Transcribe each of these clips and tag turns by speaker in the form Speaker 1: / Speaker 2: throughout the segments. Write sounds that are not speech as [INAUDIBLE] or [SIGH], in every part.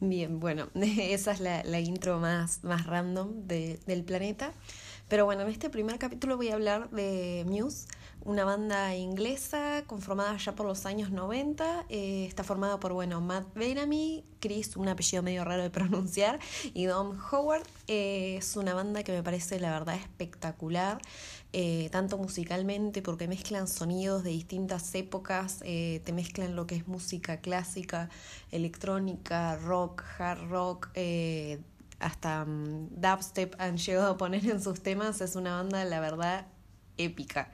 Speaker 1: Bien, bueno, [LAUGHS] esa es la, intro más, más random del planeta. Pero bueno, en este primer capítulo voy a hablar de Muse, una banda inglesa conformada ya por los años 90. Eh, está formada por, bueno, Matt Bellamy, Chris, un apellido medio raro de pronunciar, y Dom Howard. Eh, es una banda que me parece, la verdad, espectacular. Eh, tanto musicalmente porque mezclan sonidos de distintas épocas, te mezclan lo que es música clásica, electrónica, rock, hard rock, hasta um, dubstep han llegado a poner en sus temas, es una banda, la verdad, épica.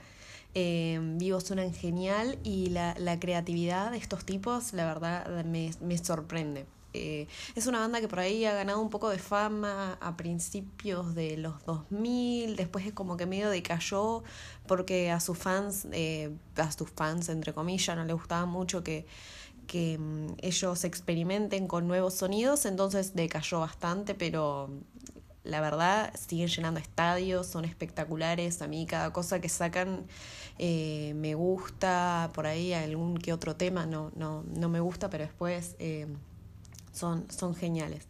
Speaker 1: Eh, vivo suenan genial y la, la, creatividad de estos tipos, la verdad, me, me sorprende. Eh, es una banda que por ahí ha ganado un poco de fama a principios de los 2000, después es como que medio decayó porque a sus fans, eh, a sus fans entre comillas, no les gustaba mucho que que mm, ellos experimenten con nuevos sonidos, entonces decayó bastante, pero la verdad siguen llenando estadios, son espectaculares, a mí cada cosa que sacan eh, me gusta, por ahí algún que otro tema no, no, no me gusta, pero después eh, son, son geniales.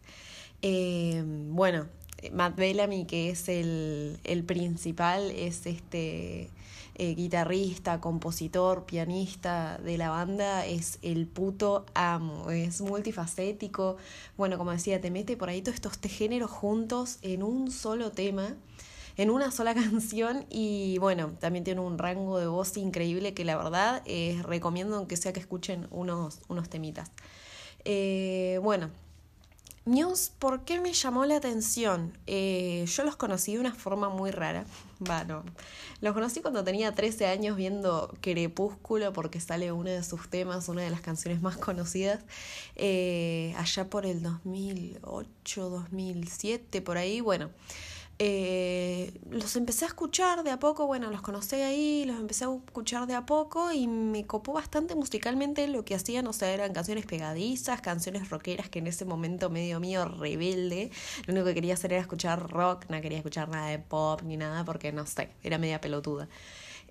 Speaker 1: Eh, bueno, Matt Bellamy, que es el, el principal, es este eh, guitarrista, compositor, pianista de la banda, es el puto amo, es multifacético. Bueno, como decía, te mete por ahí todos estos géneros juntos en un solo tema en una sola [LAUGHS] canción y bueno, también tiene un rango de voz increíble que la verdad eh, recomiendo aunque sea que escuchen unos, unos temitas. Eh, bueno, Muse, ¿por qué me llamó la atención? Eh, yo los conocí de una forma muy rara. [LAUGHS] Bueno, los conocí cuando tenía 13 años viendo Crepúsculo porque sale uno de sus temas, una de las canciones más conocidas, eh, allá por el 2008, 2007, por ahí. Bueno, eh, los empecé a escuchar de a poco, bueno, los conocí ahí, los empecé a escuchar de a poco y me copó bastante musicalmente lo que hacían, o sea, eran canciones pegadizas, canciones rockeras que en ese momento medio mío rebelde, lo único que quería hacer era escuchar rock, no quería escuchar nada de pop ni nada porque no sé, era media pelotuda.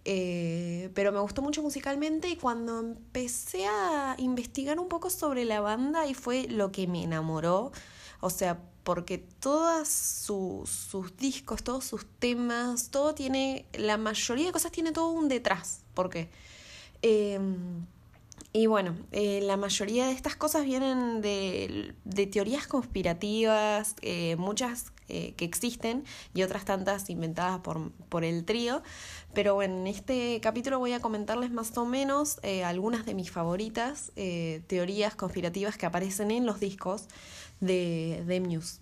Speaker 1: Eh, pero me gustó mucho musicalmente y cuando empecé a investigar un poco sobre la banda y fue lo que me enamoró, o sea, porque todos sus discos, todos sus temas, todo tiene, la mayoría de cosas tiene todo un detrás. porque em, y bueno, eh, la mayoría de estas cosas vienen de, teorías conspirativas, eh, muchas eh, que existen y otras tantas inventadas por, por el trío. Pero bueno, en este capítulo voy a comentarles más o menos algunas de mis favoritas teorías conspirativas que aparecen en los discos de, de Muse.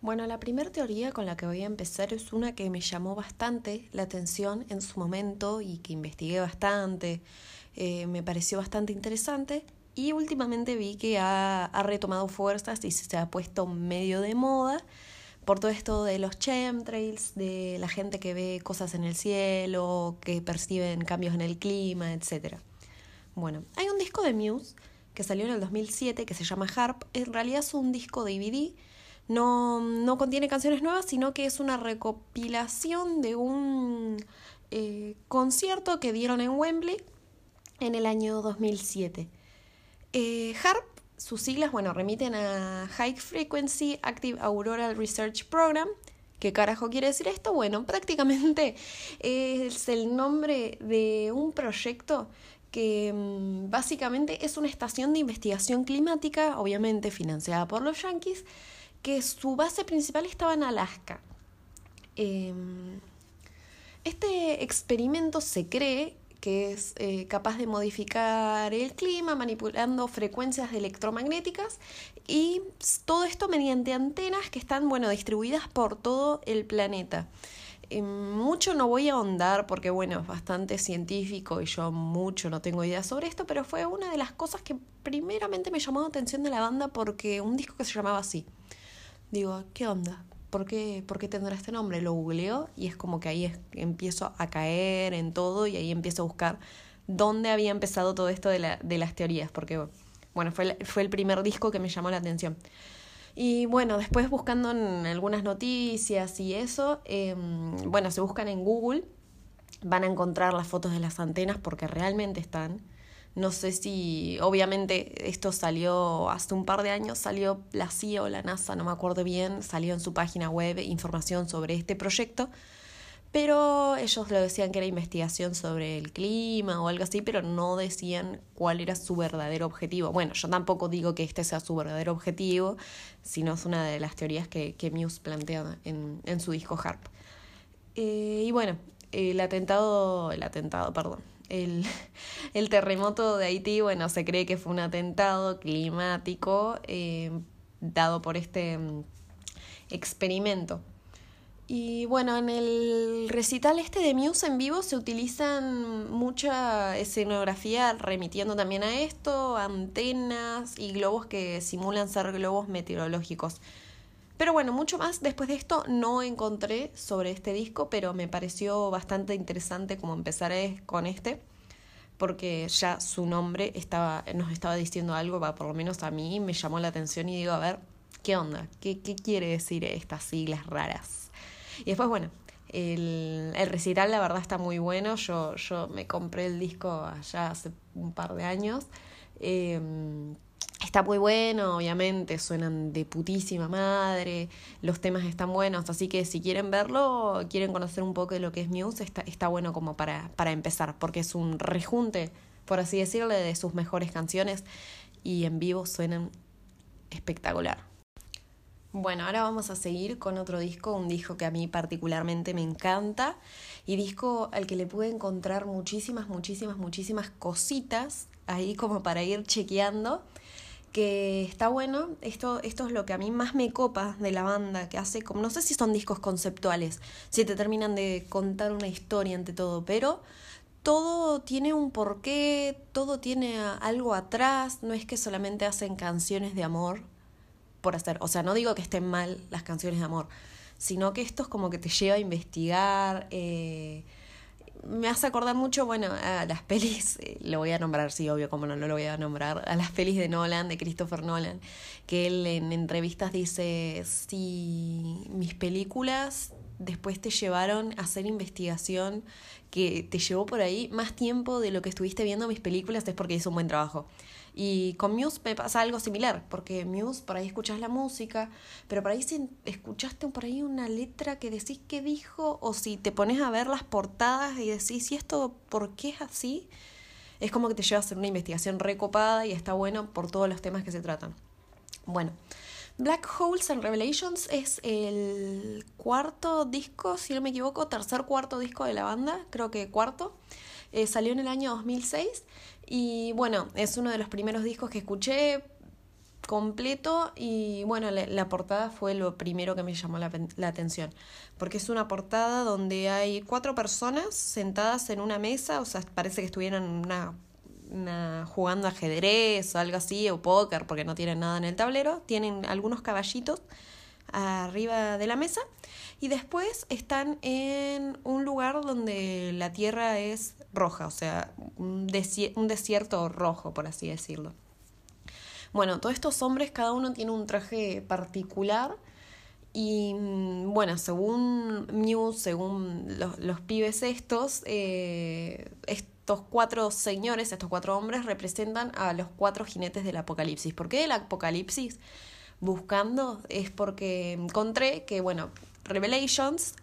Speaker 1: Bueno, la primera teoría con la que voy a empezar es una que me llamó bastante la atención en su momento y que investigué bastante, eh, me pareció bastante interesante. Y últimamente vi que ha, retomado fuerzas y se ha puesto medio de moda por todo esto de los chemtrails, de la gente que ve cosas en el cielo, que perciben cambios en el clima, etc. Bueno, hay un disco de Muse que salió en el 2007 que se llama Harp, en realidad es un disco DVD, no, no contiene canciones nuevas, sino que es una recopilación de un eh, concierto que dieron en Wembley en el año 2007. Eh, HARP, sus siglas, bueno, remiten a High Frequency Active Auroral Research Program. ¿Qué carajo quiere decir esto? Bueno, [LAUGHS] prácticamente es el nombre de un proyecto que mm, básicamente es una estación de investigación climática, obviamente financiada por los Yankees, que su base principal estaba en Alaska. Em, este experimento se cree que es eh, capaz de modificar el clima manipulando frecuencias electromagnéticas y todo esto mediante antenas que están bueno distribuidas por todo el planeta. Eh, mucho no voy a ahondar porque, bueno, es bastante científico y yo mucho no tengo idea sobre esto, pero fue una de las cosas que primeramente me llamó la atención de la banda porque un disco que se llamaba así. Digo, ¿qué onda? ¿Por qué, ¿Por qué tendrá este nombre? Lo googleo y es como que ahí empiezo a caer en todo y ahí empiezo a buscar dónde había empezado todo esto de, la, de las teorías, porque, bueno, fue, fue el primer disco que me llamó la atención. Y bueno, después buscando en algunas noticias y eso, em, bueno, se buscan en Google, van a encontrar las fotos de las antenas porque realmente están. No sé si, obviamente, esto salió hace un par de años, salió la CIA o la NASA, no me acuerdo bien, salió en su página web información sobre este proyecto pero ellos lo decían que era investigación sobre el clima o algo así, pero no decían cuál era su verdadero objetivo. Bueno, yo tampoco digo que este sea su verdadero objetivo, sino es una de las teorías que, que Muse plantea en, en su disco Harp. Eh, y bueno, el atentado, el atentado, perdón, el, [LAUGHS] el, terremoto de Haití, bueno, se cree que fue un atentado climático eh, dado por este mm, experimento y bueno, en el recital este de Muse en vivo se utilizan mucha escenografía remitiendo también a esto, antenas y globos que simulan ser globos meteorológicos. Pero bueno, mucho más después de esto no encontré sobre este disco, pero me pareció bastante interesante como empezar con este, porque ya su nombre estaba, nos estaba diciendo algo, por lo menos a mí me llamó la atención y digo, a ver, ¿qué onda? ¿Qué, qué quiere decir estas siglas raras? Y después, bueno, el, el, recital la verdad está muy bueno. Yo, yo me compré el disco allá hace un par de años. Em, está muy bueno, obviamente, suenan de putísima madre, los temas están buenos, así que si quieren verlo, quieren conocer un poco de lo que es Muse, está, está bueno como para, para empezar, porque es un rejunte, por así decirle, de sus mejores canciones y en vivo suenan espectacular. Bueno, ahora vamos a seguir con otro disco, un disco que a mí particularmente me encanta y disco al que le pude encontrar muchísimas, muchísimas, muchísimas cositas ahí como para ir chequeando, que está bueno, esto, esto es lo que a mí más me copa de la banda, que hace como, no sé si son discos conceptuales, si te terminan de contar una historia ante todo, pero todo tiene un porqué, todo tiene algo atrás, no es que solamente hacen canciones de amor por hacer. O sea, no digo que estén mal las canciones de amor, sino que esto es como que te lleva a investigar. Eh, me hace acordar mucho, bueno, a las pelis, eh, lo voy a nombrar, sí, obvio, como no, no lo voy a nombrar, a las pelis de Nolan, de Christopher Nolan, que él en entrevistas dice, si mis películas después te llevaron a hacer investigación que te llevó por ahí más tiempo de lo que estuviste viendo mis películas, es porque hizo un buen trabajo. Y con Muse pasa algo similar, porque Muse por ahí escuchas la música, pero por ahí si escuchaste por ahí una letra que decís que dijo, o si te pones a ver las portadas y decís, ¿y esto por qué es así? Es como que te lleva a hacer una investigación recopada y está bueno por todos los temas que se tratan. Bueno, Black Holes and Revelations es el cuarto disco, si no me equivoco, tercer cuarto disco de la banda, creo que cuarto. Eh, salió en el año 2006 y bueno, es uno de los primeros discos que escuché completo y bueno, la, portada fue lo primero que me llamó la, la, atención, porque es una portada donde hay cuatro personas sentadas en una mesa, o sea, parece que estuvieran una, jugando ajedrez o algo así, o póker, porque no tienen nada en el tablero, tienen algunos caballitos arriba de la mesa y después están en un lugar donde la tierra es roja, o sea, un, desierto rojo, por así decirlo. Bueno, todos estos hombres, cada uno tiene un traje particular. Y mm, bueno, según Muse, según los, pibes estos, eh, estos cuatro señores, estos cuatro hombres, representan a los cuatro jinetes del apocalipsis. ¿Por qué el apocalipsis? Buscando es porque encontré que, bueno, Revelations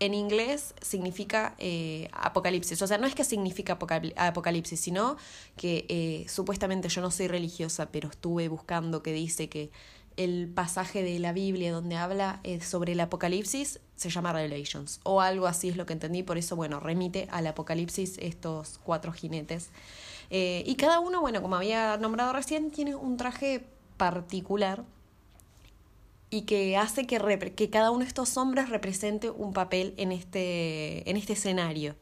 Speaker 1: en inglés significa eh, apocalipsis. O sea, no es que significa apocalipsis, sino que eh, supuestamente yo no soy religiosa, pero estuve buscando que dice que el pasaje de la Biblia donde habla eh, sobre el apocalipsis se llama Revelations. O algo así es lo que entendí, por eso, bueno, remite al apocalipsis estos cuatro jinetes. y cada uno, bueno, como había nombrado recién, tiene un traje particular y que hace que, que cada uno de estos hombres represente un papel en este, en este escenario.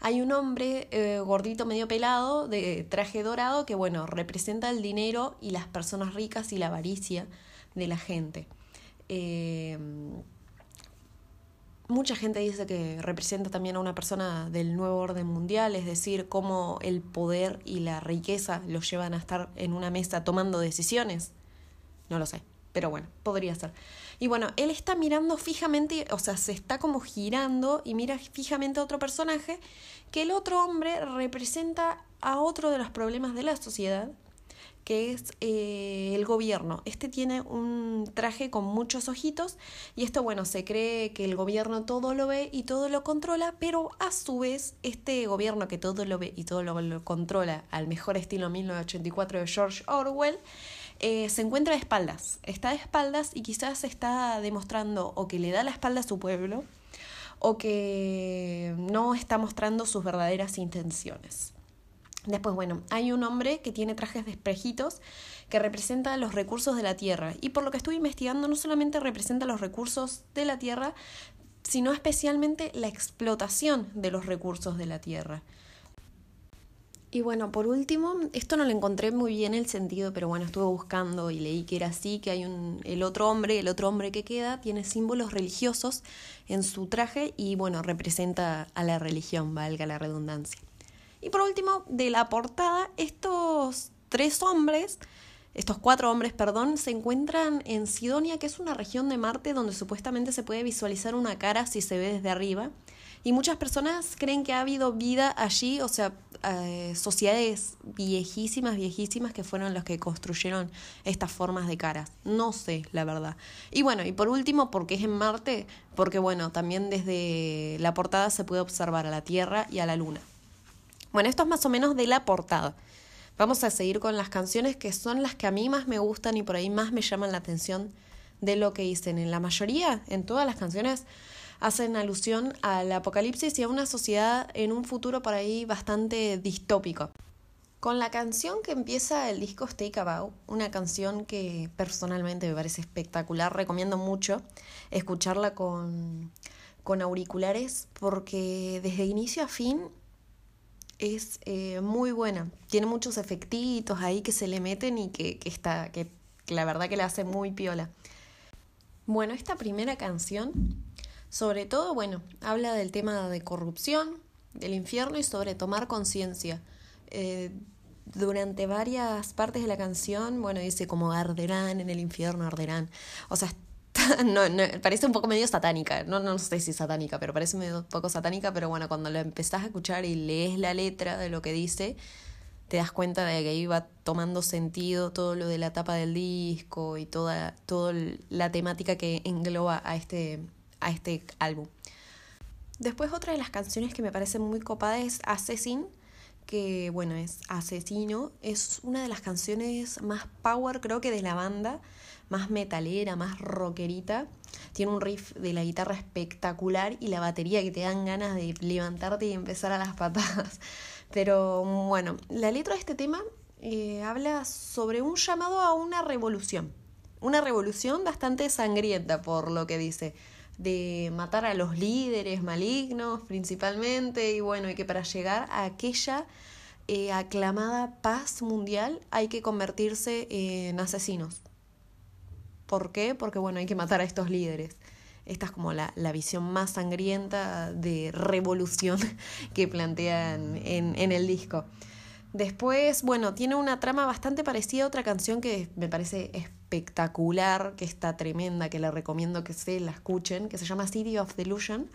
Speaker 1: Hay un hombre eh, gordito medio pelado, de traje dorado, que bueno, representa el dinero y las personas ricas y la avaricia de la gente. Eh, mucha gente dice que representa también a una persona del nuevo orden mundial, es decir, cómo el poder y la riqueza los llevan a estar en una mesa tomando decisiones. No lo sé pero bueno, podría ser. Y bueno, él está mirando fijamente, o sea, se está como girando y mira fijamente a otro personaje, que el otro hombre representa a otro de los problemas de la sociedad, que es eh, el gobierno. Este tiene un traje con muchos ojitos y esto, bueno, se cree que el gobierno todo lo ve y todo lo controla, pero a su vez este gobierno que todo lo ve y todo lo, lo controla al mejor estilo 1984 de George Orwell, eh, se encuentra de espaldas. Está de espaldas y quizás está demostrando o que le da la espalda a su pueblo o que no está mostrando sus verdaderas intenciones. Después, bueno, hay un hombre que tiene trajes de espejitos que representa los recursos de la tierra. Y por lo que estuve investigando, no solamente representa los recursos de la tierra, sino especialmente la explotación de los recursos de la tierra. Y bueno, por último, esto no lo encontré muy bien el sentido, pero bueno, estuve buscando y leí que era así, que hay un el otro hombre, el otro hombre que queda tiene símbolos religiosos en su traje y bueno, representa a la religión, valga la redundancia. Y por último, de la portada, estos tres hombres, estos cuatro hombres, perdón, se encuentran en Sidonia, que es una región de Marte donde supuestamente se puede visualizar una cara si se ve desde arriba. Y muchas personas creen que ha habido vida allí, o sea, eh, sociedades viejísimas, viejísimas que fueron los que construyeron estas formas de caras. No sé, la verdad. Y bueno, y por último, porque es en Marte, porque bueno, también desde la portada se puede observar a la Tierra y a la Luna. Bueno, esto es más o menos de la portada. Vamos a seguir con las canciones que son las que a mí más me gustan y por ahí más me llaman la atención de lo que dicen. En la mayoría, en todas las canciones, hacen alusión al apocalipsis y a una sociedad en un futuro por ahí bastante distópico. Con la canción que empieza el disco Stay About, una canción que personalmente me parece espectacular, recomiendo mucho escucharla con, con auriculares porque desde inicio a fin es eh, muy buena. Tiene muchos efectitos ahí que se le meten y que, que está, que la verdad que la hace muy piola. Bueno, esta primera canción sobre todo, bueno, habla del tema de corrupción, del infierno y sobre tomar conciencia. Eh, durante varias partes de la canción, bueno, dice como arderán en el infierno, arderán. O sea, [LAUGHS] no, parece un poco medio satánica. No, no sé si satánica, pero parece medio poco satánica. Pero bueno, cuando lo empezás a escuchar y lees la letra de lo que dice, te das cuenta de que iba tomando sentido todo lo de la tapa del disco y toda, toda la temática que engloba a este, a este álbum. Después otra de las canciones que me parece muy copada es Assassin, que bueno, es Asesino, es una de las canciones más power creo que de la banda, más metalera, más rockerita. Tiene un riff de la guitarra espectacular y la batería que te dan ganas de levantarte y empezar a las patadas. [LAUGHS] Pero bueno, la letra de este tema eh, habla sobre un llamado a una revolución. Una revolución bastante sangrienta por lo que dice de matar a los líderes malignos principalmente y bueno, y que para llegar a aquella eh, aclamada paz mundial hay que convertirse en asesinos. ¿Por qué? Porque bueno, hay que matar a estos líderes. Esta es como la, la visión más sangrienta de revolución [LAUGHS] que plantean en, en el disco. Después, bueno, tiene una trama bastante parecida a otra canción que me parece espectacular, que está tremenda, que le recomiendo que se la escuchen, que se llama City of Delusion,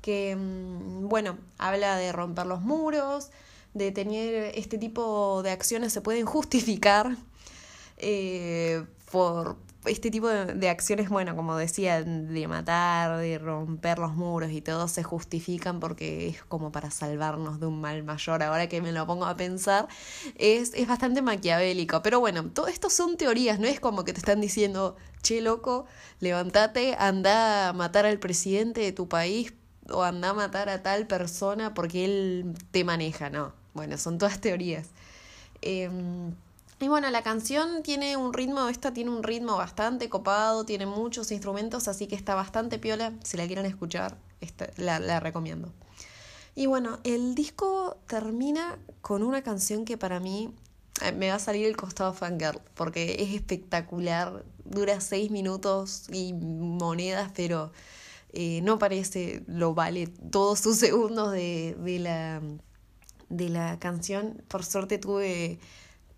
Speaker 1: que, mm, bueno, habla de romper los muros, de tener este tipo de acciones se pueden justificar eh, por, este tipo de, acciones, bueno, como decía, de matar, de romper los muros y todo, se justifican porque es como para salvarnos de un mal mayor. Ahora que me lo pongo a pensar, es, es bastante maquiavélico. Pero bueno, todo esto son teorías, no es como que te están diciendo, che, loco, levántate, anda a matar al presidente de tu país o anda a matar a tal persona porque él te maneja, no. Bueno, son todas teorías. Eh, y bueno, la canción tiene un ritmo, esta tiene un ritmo bastante copado, tiene muchos instrumentos, así que está bastante piola. Si la quieren escuchar, la recomiendo. Y bueno, el disco termina con una canción que para mí eh, me va a salir el costado fangirl, porque es espectacular, dura seis minutos y monedas, pero eh, no parece, lo vale todos sus segundos de, de, la, de la canción. Por suerte tuve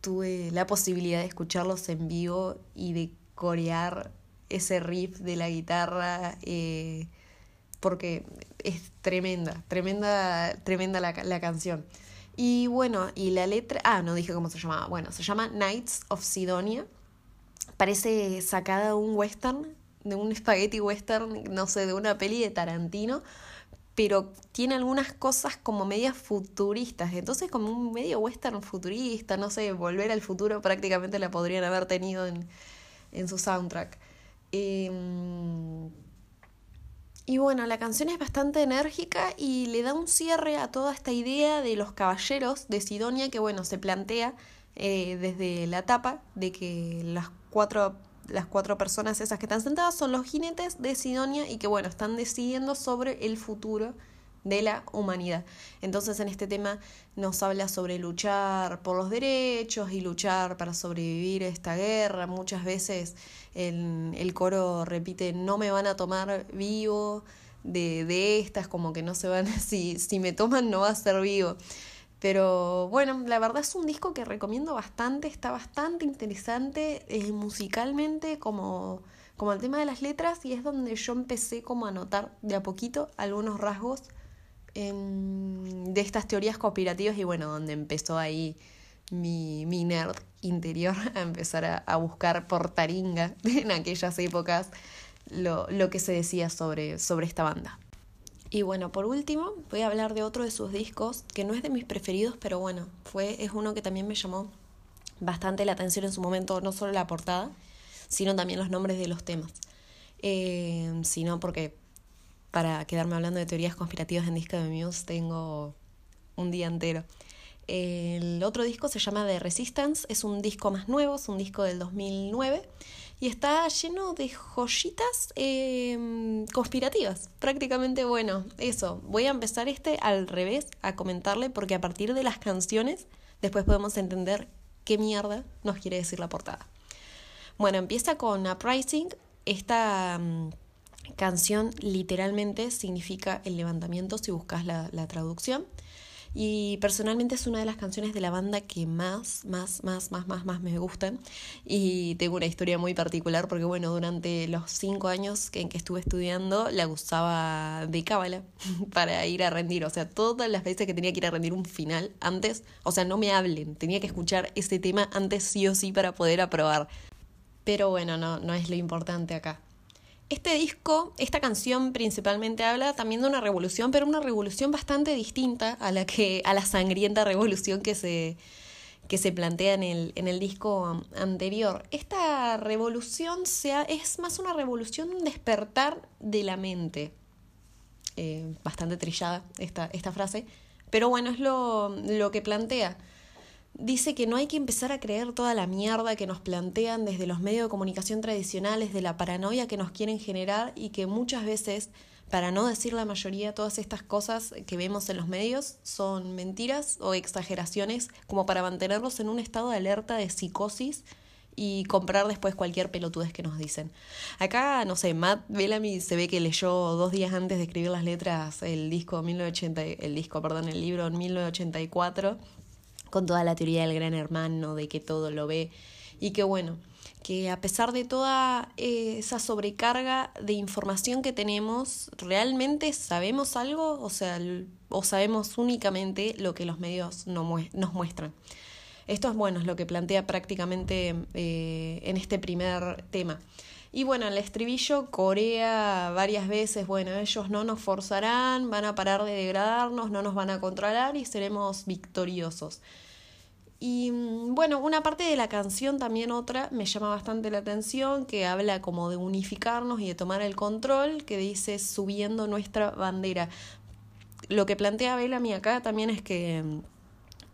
Speaker 1: tuve la posibilidad de escucharlos en vivo y de corear ese riff de la guitarra eh, porque es tremenda, tremenda, tremenda la, la canción. Y bueno, y la letra, ah, no dije cómo se llamaba, bueno, se llama Knights of Sidonia, parece sacada de un western, de un spaghetti western, no sé, de una peli de Tarantino, pero tiene algunas cosas como medias futuristas, entonces como un medio western futurista, no sé, volver al futuro prácticamente la podrían haber tenido en, en su soundtrack. Em, y bueno, la canción es bastante enérgica y le da un cierre a toda esta idea de los caballeros de Sidonia que bueno, se plantea eh, desde la tapa de que las cuatro, las cuatro personas esas que están sentadas son los jinetes de Sidonia y que bueno, están decidiendo sobre el futuro de la humanidad. Entonces en este tema nos habla sobre luchar por los derechos y luchar para sobrevivir a esta guerra. Muchas veces el, el coro repite no me van a tomar vivo de, de estas, como que no se van, [LAUGHS] si, si me toman no va a ser vivo. Pero bueno, la verdad es un disco que recomiendo bastante, está bastante interesante eh, musicalmente como, como el tema de las letras y es donde yo empecé como a notar de a poquito algunos rasgos de estas teorías conspirativas y bueno, donde empezó ahí mi, mi nerd interior [LAUGHS] a empezar a, a, buscar por taringa [LAUGHS] en aquellas épocas lo, lo que se decía sobre, sobre esta banda. Y bueno, por último, voy a hablar de otro de sus discos, que no es de mis preferidos, pero bueno, fue, es uno que también me llamó bastante la atención en su momento, no solo la portada, sino también los nombres de los temas. Eh, sino porque para quedarme hablando de teorías conspirativas en disco de Muse tengo un día entero. El otro disco se llama The Resistance, es un disco más nuevo, es un disco del 2009 y está lleno de joyitas em, conspirativas. Prácticamente, bueno, eso. Voy a empezar este al revés, a comentarle, porque a partir de las canciones después podemos entender qué mierda nos quiere decir la portada. Bueno, empieza con Uprising. Esta mm, Canción literalmente significa el levantamiento si buscas la, la, traducción. Y personalmente es una de las canciones de la banda que más, más, más, más, más, más me gustan. Y tengo una historia muy particular porque, bueno, durante los cinco años en que estuve estudiando, la usaba de cábala [LAUGHS] para ir a rendir. O sea, todas las veces que tenía que ir a rendir un final antes, o sea, no me hablen, tenía que escuchar ese tema antes sí o sí para poder aprobar. Pero bueno, no, no es lo importante acá. Este disco, esta canción principalmente habla también de una revolución, pero una revolución bastante distinta a la que a la sangrienta revolución que se que se plantea en el, en el disco anterior. Esta revolución sea, es más una revolución, un despertar de la mente. Eh, bastante trillada esta, esta frase, pero bueno, es lo, lo que plantea dice que no hay que empezar a creer toda la mierda que nos plantean desde los medios de comunicación tradicionales, de la paranoia que nos quieren generar y que muchas veces, para no decir la mayoría, todas estas cosas que vemos en los medios son mentiras o exageraciones como para mantenerlos en un estado de alerta de psicosis y comprar después cualquier pelotudez que nos dicen. Acá, no sé, Matt Bellamy se ve que leyó dos días antes de escribir las letras el disco 1980, el disco, perdón, el libro en 1984 con toda la teoría del gran hermano, de que todo lo ve y que bueno, que a pesar de toda eh, esa sobrecarga de información que tenemos, ¿realmente sabemos algo? O sea, o sabemos únicamente lo que los medios nos muestran. Esto es bueno, es lo que plantea prácticamente eh, en este primer tema. Y bueno, el estribillo Corea varias veces, bueno, ellos no nos forzarán, van a parar de degradarnos, no nos van a controlar y seremos victoriosos. Y mm, bueno, una parte de la canción, también otra, me llama bastante la atención, que habla como de unificarnos y de tomar el control, que dice subiendo nuestra bandera. Lo que plantea Bellamy acá también es que mm,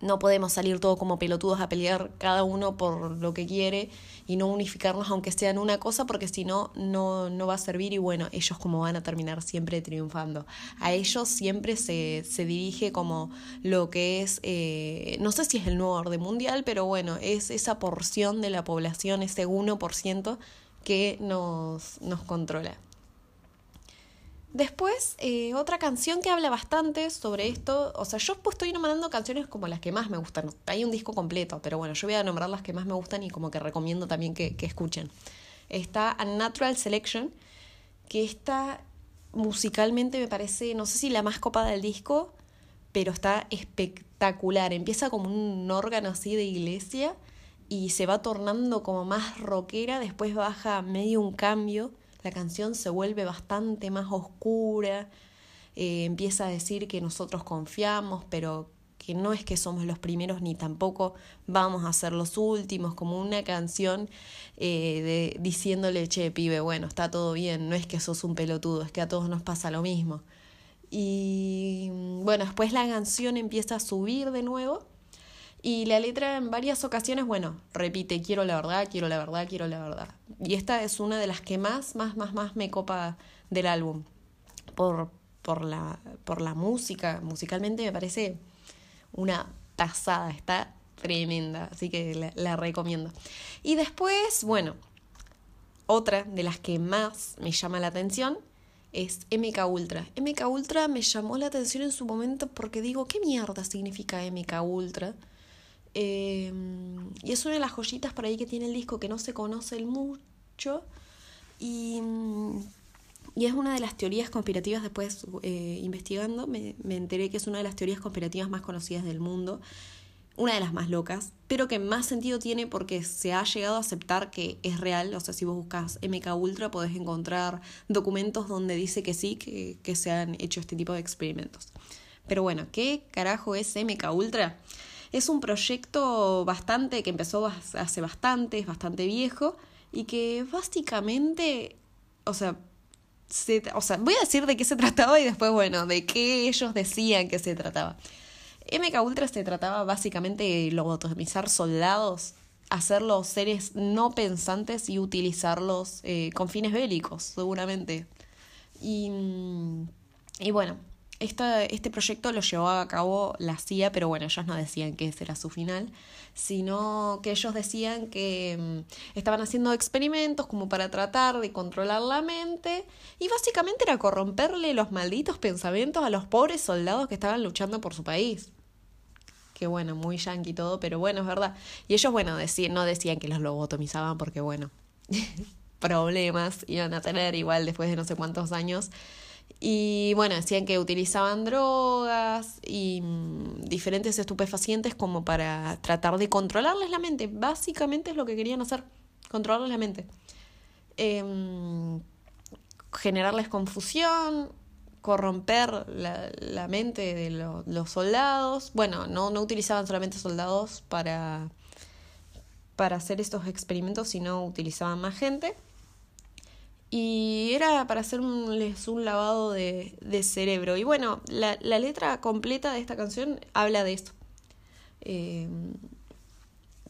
Speaker 1: no podemos salir todos como pelotudos a pelear cada uno por lo que quiere y no unificarnos aunque sean una cosa porque si no, no va a servir y bueno, ellos como van a terminar siempre triunfando. A ellos siempre se, se dirige como lo que es, eh, no sé si es el nuevo orden mundial, pero bueno, es esa porción de la población, ese 1% que nos, nos controla. Después, eh, otra canción que habla bastante sobre esto, o sea, yo pues estoy nombrando canciones como las que más me gustan, hay un disco completo, pero bueno, yo voy a nombrar las que más me gustan y como que recomiendo también que, que escuchen. está Unnatural Selection, que está musicalmente me parece, no sé si la más copada del disco, pero está espectacular. Empieza como un órgano así de iglesia y se va tornando como más rockera, después baja medio un cambio, la canción se vuelve bastante más oscura, eh, empieza a decir que nosotros confiamos, pero que no es que somos los primeros ni tampoco vamos a ser los últimos, como una canción eh, de, diciéndole, che, pibe, bueno, está todo bien, no es que sos un pelotudo, es que a todos nos pasa lo mismo. Y bueno, después la canción empieza a subir de nuevo y la letra en varias ocasiones, bueno, repite, quiero la verdad, quiero la verdad, quiero la verdad. Y esta es una de las que más, más, más, más me copa del álbum. Por, por, la, por la música, musicalmente me parece una pasada, está tremenda, así que la, recomiendo. Y después, bueno, otra de las que más me llama la atención es MK Ultra. MK Ultra me llamó la atención en su momento porque digo, ¿qué mierda significa MK Ultra? Em, y es una de las joyitas por ahí que tiene el disco que no se conoce mucho. Y, y, es una de las teorías conspirativas, después eh, investigando, me, me, enteré que es una de las teorías conspirativas más conocidas del mundo. Una de las más locas, pero que más sentido tiene porque se ha llegado a aceptar que es real. O sea, si vos buscas MK Ultra podés encontrar documentos donde dice que sí, que, que se han hecho este tipo de experimentos. Pero bueno, ¿qué carajo es MK Ultra? Es un proyecto bastante que empezó hace bastante, es bastante viejo y que básicamente, o sea, se, o sea, voy a decir de qué se [LAUGHS] trataba y después, bueno, de qué ellos decían que se trataba. MK Ultra se trataba básicamente de lobotomizar soldados, hacerlos seres no pensantes y utilizarlos eh, con fines bélicos, seguramente. Y, y bueno, este proyecto lo llevó a cabo la CIA, pero bueno, ellos no decían que ese era su final, sino que ellos decían que mm, estaban haciendo experimentos como para tratar de controlar la mente y básicamente era corromperle los malditos pensamientos a los pobres soldados que estaban luchando por su país. Que bueno, muy yankee todo, pero bueno, es verdad. Y ellos, bueno, no decían que los lobotomizaban porque, bueno, [LAUGHS] problemas iban a tener igual después de no sé cuántos años. Y bueno, decían que utilizaban drogas y mm, diferentes estupefacientes como para tratar de controlarles la mente. Básicamente es lo que querían hacer, controlarles la mente. Em, generarles confusión, corromper la, la mente de los soldados. Bueno, no, no utilizaban solamente soldados para, para hacer estos experimentos, sino utilizaban más gente. Y era para hacerles un lavado de, de cerebro. Y bueno, la, la, letra completa de esta canción habla de esto. Eh,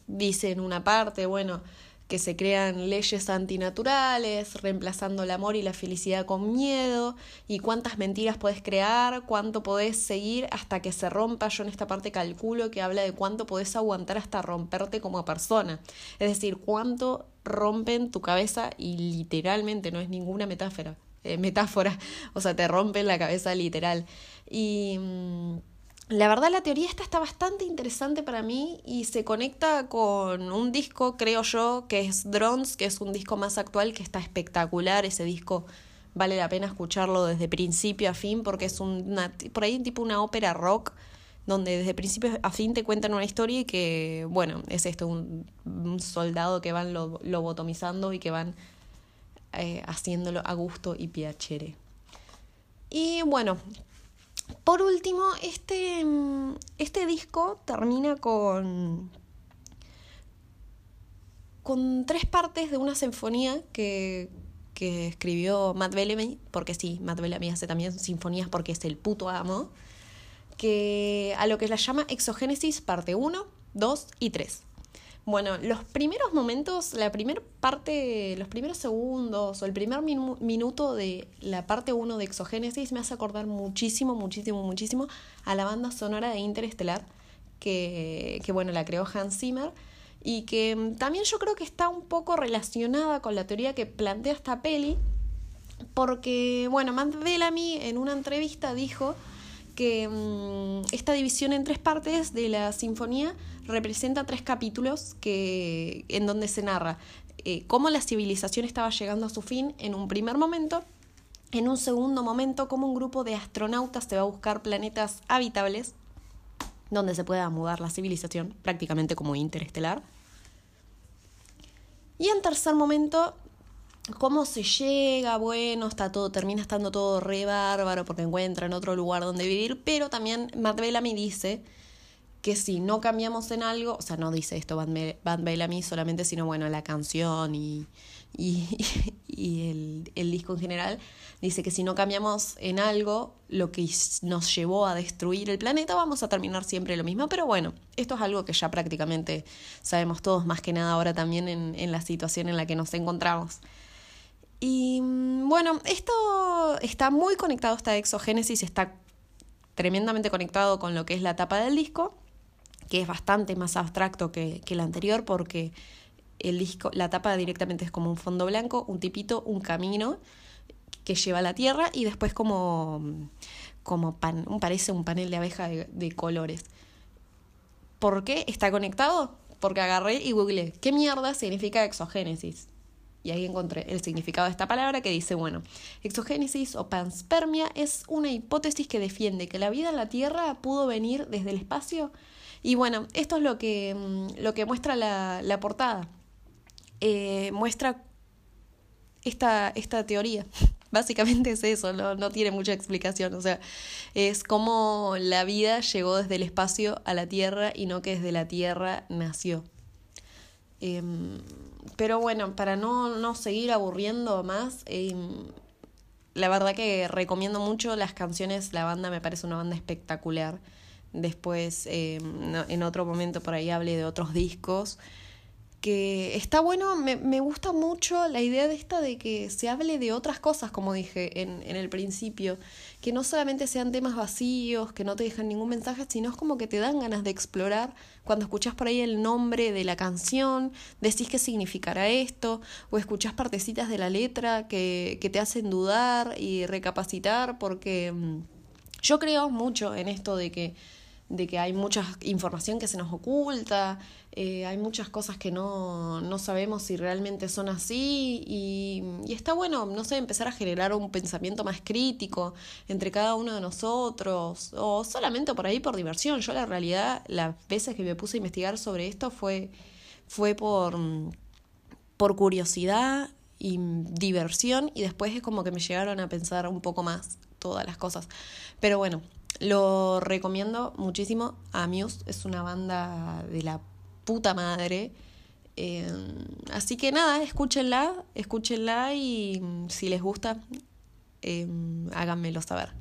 Speaker 1: dice en una parte, bueno, que se crean leyes antinaturales, reemplazando el amor y la felicidad con miedo, y cuántas mentiras puedes crear, cuánto podés seguir hasta que se rompa. Yo en esta parte calculo que habla de cuánto podés aguantar hasta romperte como persona. Es decir, cuánto rompen tu cabeza y literalmente, no es ninguna metáfora. Eh, metáfora, [LAUGHS] o sea, te rompen la cabeza literal. Y. La verdad la teoría esta está bastante interesante para mí y se conecta con un disco, creo yo, que es Drones, que es un disco más actual que está espectacular. Ese disco vale la pena escucharlo desde principio a fin porque es una, por ahí tipo una ópera rock donde desde principio a fin te cuentan una historia y que, bueno, es esto, un, soldado que van lobotomizando y que van eh, haciéndolo a gusto y piacere. Y bueno, por último, este, este disco termina con, con tres partes de una sinfonía que, que escribió Matt Bellamy, porque sí, Matt Bellamy hace también sinfonías porque es el puto amo, que a lo que la llama Exogénesis parte 1, 2 y 3. Bueno, los primeros momentos, la primera parte, los primeros segundos o el primer minuto de la parte 1 de Exogénesis me hace acordar muchísimo, muchísimo, muchísimo a la banda sonora de Interestelar, que, que bueno, la creó Hans Zimmer y que mm, también yo creo que está un poco relacionada con la teoría que plantea esta peli, porque, bueno, Matt Bellamy en una entrevista dijo que mm, esta división en tres partes de la sinfonía representa tres capítulos que, en donde se narra eh, cómo la civilización estaba llegando a su fin en un primer momento. En un segundo momento, cómo un grupo de astronautas se va a buscar planetas habitables donde se pueda mudar la civilización, prácticamente como interestelar. Y en tercer momento, cómo se llega, bueno, está todo, termina estando todo re bárbaro porque encuentra en otro lugar donde vivir, pero también Matt Bellamy dice que si no cambiamos en algo, o sea, no dice esto Van Bellamy solamente, sino bueno, la canción y, y, [LAUGHS] y el, el, disco en general, dice que si no cambiamos en algo, lo que nos llevó a destruir el planeta, vamos a terminar siempre lo mismo. Pero bueno, esto es algo que ya prácticamente sabemos todos, más que nada ahora también en, en la situación en la que nos encontramos. Y mm, bueno, esto está muy conectado, esta exogénesis está tremendamente conectado con lo que es la tapa del disco, que es bastante más abstracto que, que el anterior porque el disco, la tapa directamente es como un fondo blanco, un tipito, un camino que lleva a la tierra y después como, como pan, parece un panel de abeja de, de colores. ¿Por qué está conectado? Porque agarré y googleé, ¿qué mierda significa exogénesis? Y ahí encontré el significado de esta palabra que dice, bueno, exogénesis o panspermia es una hipótesis que defiende que la vida en la Tierra pudo venir desde el espacio. Y bueno, esto es lo que, mm, lo que muestra la, la portada. Eh, muestra esta, esta teoría. [LAUGHS] Básicamente es eso, no, no tiene mucha explicación. O sea, es como la vida llegó desde el espacio a la Tierra y no que desde la Tierra nació. Em, pero bueno, para no, no seguir aburriendo más, em, la verdad que recomiendo mucho las canciones, la banda me parece una banda espectacular. Después, em, en otro momento por ahí hable de otros discos que está bueno, me, me, gusta mucho la idea de esta de que se hable de otras cosas, como dije en, en el principio, que no solamente sean temas vacíos, que no te dejan ningún mensaje, sino es como que te dan ganas de explorar. Cuando escuchas por ahí el nombre de la canción, decís qué significará esto, o escuchás partecitas de la letra que, que te hacen dudar y recapacitar, porque mm, yo creo mucho en esto de que de que hay mucha información que se nos oculta, eh, hay muchas cosas que no, no, sabemos si realmente son así y, y, está bueno, no sé, empezar a generar un pensamiento más crítico entre cada uno de nosotros o solamente por ahí por diversión. Yo la realidad, las veces que me puse a investigar sobre esto fue, fue por, por curiosidad y diversión y después es como que me llegaron a pensar un poco más todas las cosas. Pero bueno, lo recomiendo muchísimo. A Muse es una banda de la puta madre. Eh, así que nada, escúchenla, escúchenla y si les gusta, eh, háganmelo saber.